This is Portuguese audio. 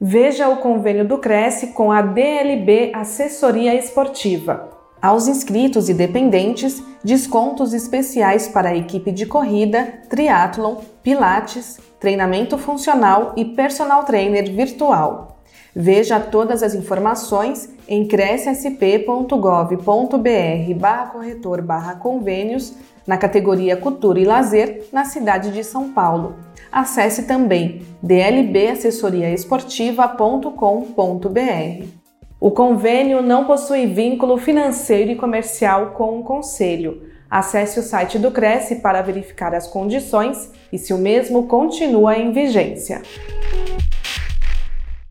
Veja o convênio do Cresce com a DLB Assessoria Esportiva. Aos inscritos e dependentes, descontos especiais para a equipe de corrida, triatlon, pilates, treinamento funcional e personal trainer virtual. Veja todas as informações em crescsp.gov.br barra corretor barra convênios na categoria Cultura e Lazer na cidade de São Paulo. Acesse também dlbassessoriaesportiva.com.br. O convênio não possui vínculo financeiro e comercial com o Conselho. Acesse o site do Cresce para verificar as condições e se o mesmo continua em vigência.